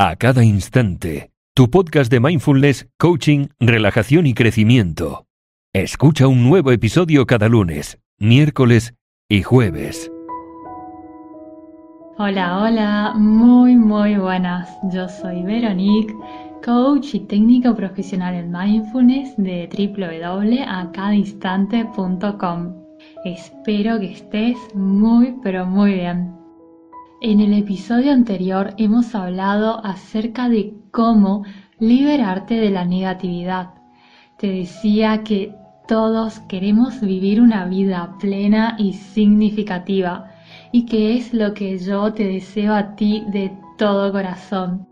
a cada instante. Tu podcast de mindfulness, coaching, relajación y crecimiento. Escucha un nuevo episodio cada lunes, miércoles y jueves. Hola, hola, muy, muy buenas. Yo soy Veronique, coach y técnico profesional en mindfulness de www.acadainstante.com. Espero que estés muy, pero muy bien. En el episodio anterior hemos hablado acerca de cómo liberarte de la negatividad. Te decía que todos queremos vivir una vida plena y significativa y que es lo que yo te deseo a ti de todo corazón.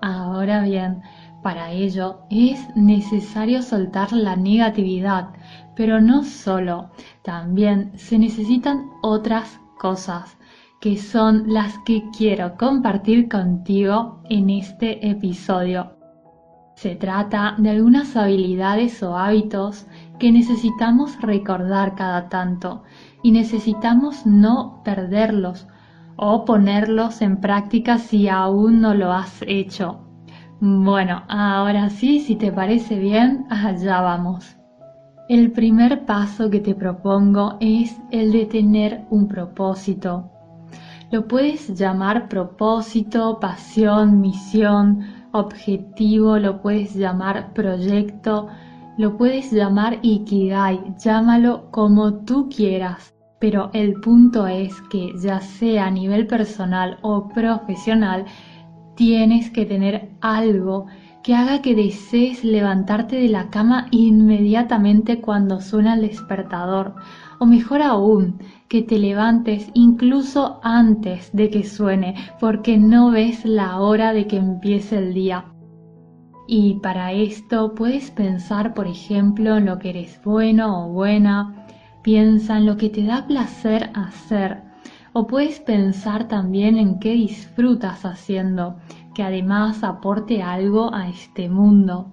Ahora bien, para ello es necesario soltar la negatividad, pero no solo, también se necesitan otras cosas que son las que quiero compartir contigo en este episodio. Se trata de algunas habilidades o hábitos que necesitamos recordar cada tanto y necesitamos no perderlos o ponerlos en práctica si aún no lo has hecho. Bueno, ahora sí, si te parece bien, allá vamos. El primer paso que te propongo es el de tener un propósito, lo puedes llamar propósito, pasión, misión, objetivo, lo puedes llamar proyecto, lo puedes llamar ikigai, llámalo como tú quieras. Pero el punto es que ya sea a nivel personal o profesional, tienes que tener algo que haga que desees levantarte de la cama inmediatamente cuando suena el despertador, o mejor aún, que te levantes incluso antes de que suene, porque no ves la hora de que empiece el día. Y para esto puedes pensar, por ejemplo, en lo que eres bueno o buena, piensa en lo que te da placer hacer, o puedes pensar también en qué disfrutas haciendo, que además aporte algo a este mundo.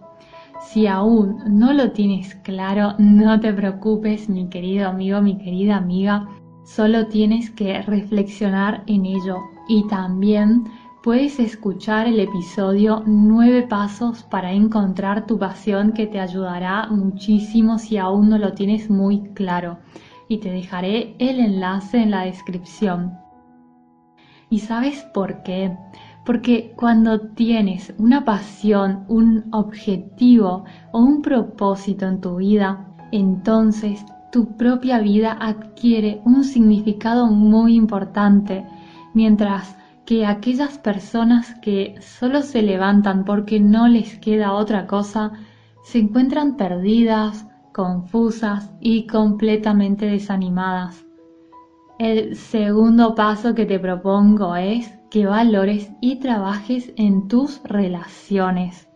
Si aún no lo tienes claro, no te preocupes, mi querido amigo, mi querida amiga, Solo tienes que reflexionar en ello y también puedes escuchar el episodio 9 pasos para encontrar tu pasión que te ayudará muchísimo si aún no lo tienes muy claro y te dejaré el enlace en la descripción. ¿Y sabes por qué? Porque cuando tienes una pasión, un objetivo o un propósito en tu vida, entonces tu propia vida adquiere un significado muy importante, mientras que aquellas personas que solo se levantan porque no les queda otra cosa, se encuentran perdidas, confusas y completamente desanimadas. El segundo paso que te propongo es que valores y trabajes en tus relaciones.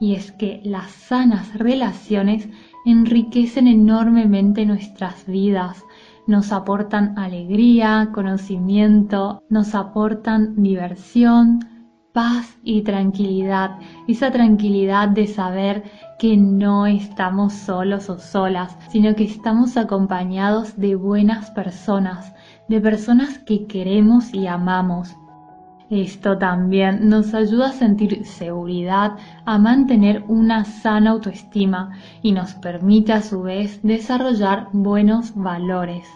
Y es que las sanas relaciones enriquecen enormemente nuestras vidas, nos aportan alegría, conocimiento, nos aportan diversión, paz y tranquilidad, esa tranquilidad de saber que no estamos solos o solas, sino que estamos acompañados de buenas personas, de personas que queremos y amamos, esto también nos ayuda a sentir seguridad, a mantener una sana autoestima y nos permite a su vez desarrollar buenos valores.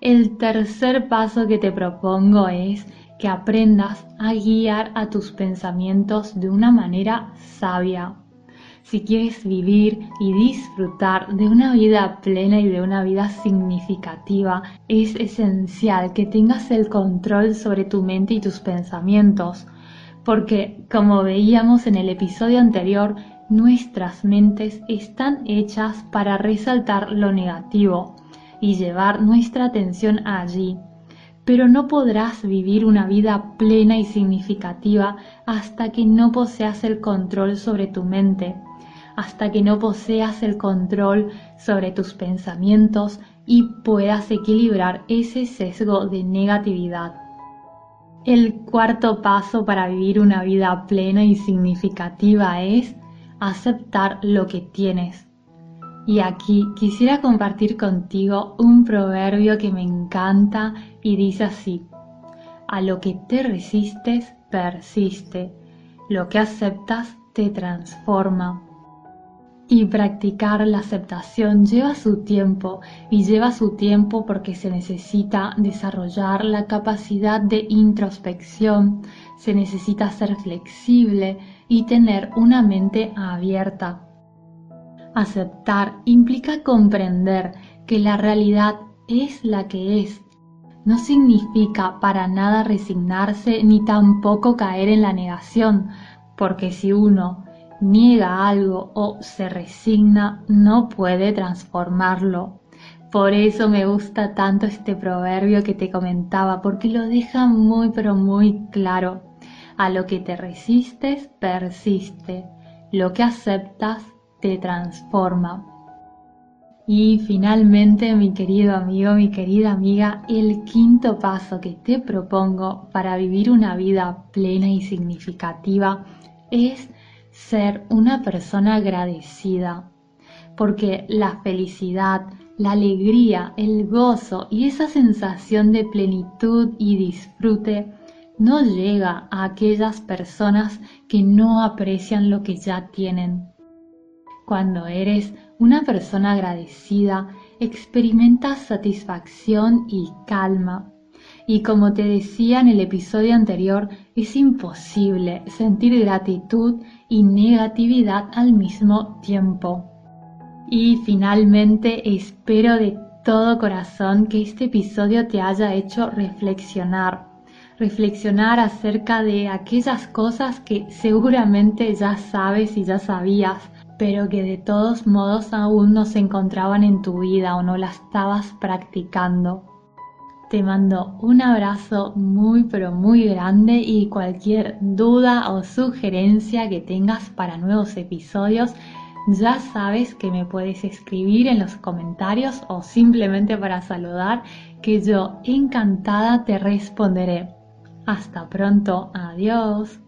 El tercer paso que te propongo es que aprendas a guiar a tus pensamientos de una manera sabia. Si quieres vivir y disfrutar de una vida plena y de una vida significativa, es esencial que tengas el control sobre tu mente y tus pensamientos, porque, como veíamos en el episodio anterior, nuestras mentes están hechas para resaltar lo negativo y llevar nuestra atención allí. Pero no podrás vivir una vida plena y significativa hasta que no poseas el control sobre tu mente hasta que no poseas el control sobre tus pensamientos y puedas equilibrar ese sesgo de negatividad. El cuarto paso para vivir una vida plena y significativa es aceptar lo que tienes. Y aquí quisiera compartir contigo un proverbio que me encanta y dice así, a lo que te resistes persiste. Lo que aceptas te transforma. Y practicar la aceptación lleva su tiempo y lleva su tiempo porque se necesita desarrollar la capacidad de introspección, se necesita ser flexible y tener una mente abierta. Aceptar implica comprender que la realidad es la que es. No significa para nada resignarse ni tampoco caer en la negación, porque si uno niega algo o se resigna, no puede transformarlo. Por eso me gusta tanto este proverbio que te comentaba, porque lo deja muy pero muy claro. A lo que te resistes, persiste. Lo que aceptas, te transforma. Y finalmente, mi querido amigo, mi querida amiga, el quinto paso que te propongo para vivir una vida plena y significativa es ser una persona agradecida, porque la felicidad, la alegría, el gozo y esa sensación de plenitud y disfrute no llega a aquellas personas que no aprecian lo que ya tienen. Cuando eres una persona agradecida, experimentas satisfacción y calma. Y como te decía en el episodio anterior, es imposible sentir gratitud y negatividad al mismo tiempo. Y finalmente espero de todo corazón que este episodio te haya hecho reflexionar, reflexionar acerca de aquellas cosas que seguramente ya sabes y ya sabías, pero que de todos modos aún no se encontraban en tu vida o no las estabas practicando. Te mando un abrazo muy pero muy grande y cualquier duda o sugerencia que tengas para nuevos episodios, ya sabes que me puedes escribir en los comentarios o simplemente para saludar que yo encantada te responderé. Hasta pronto, adiós.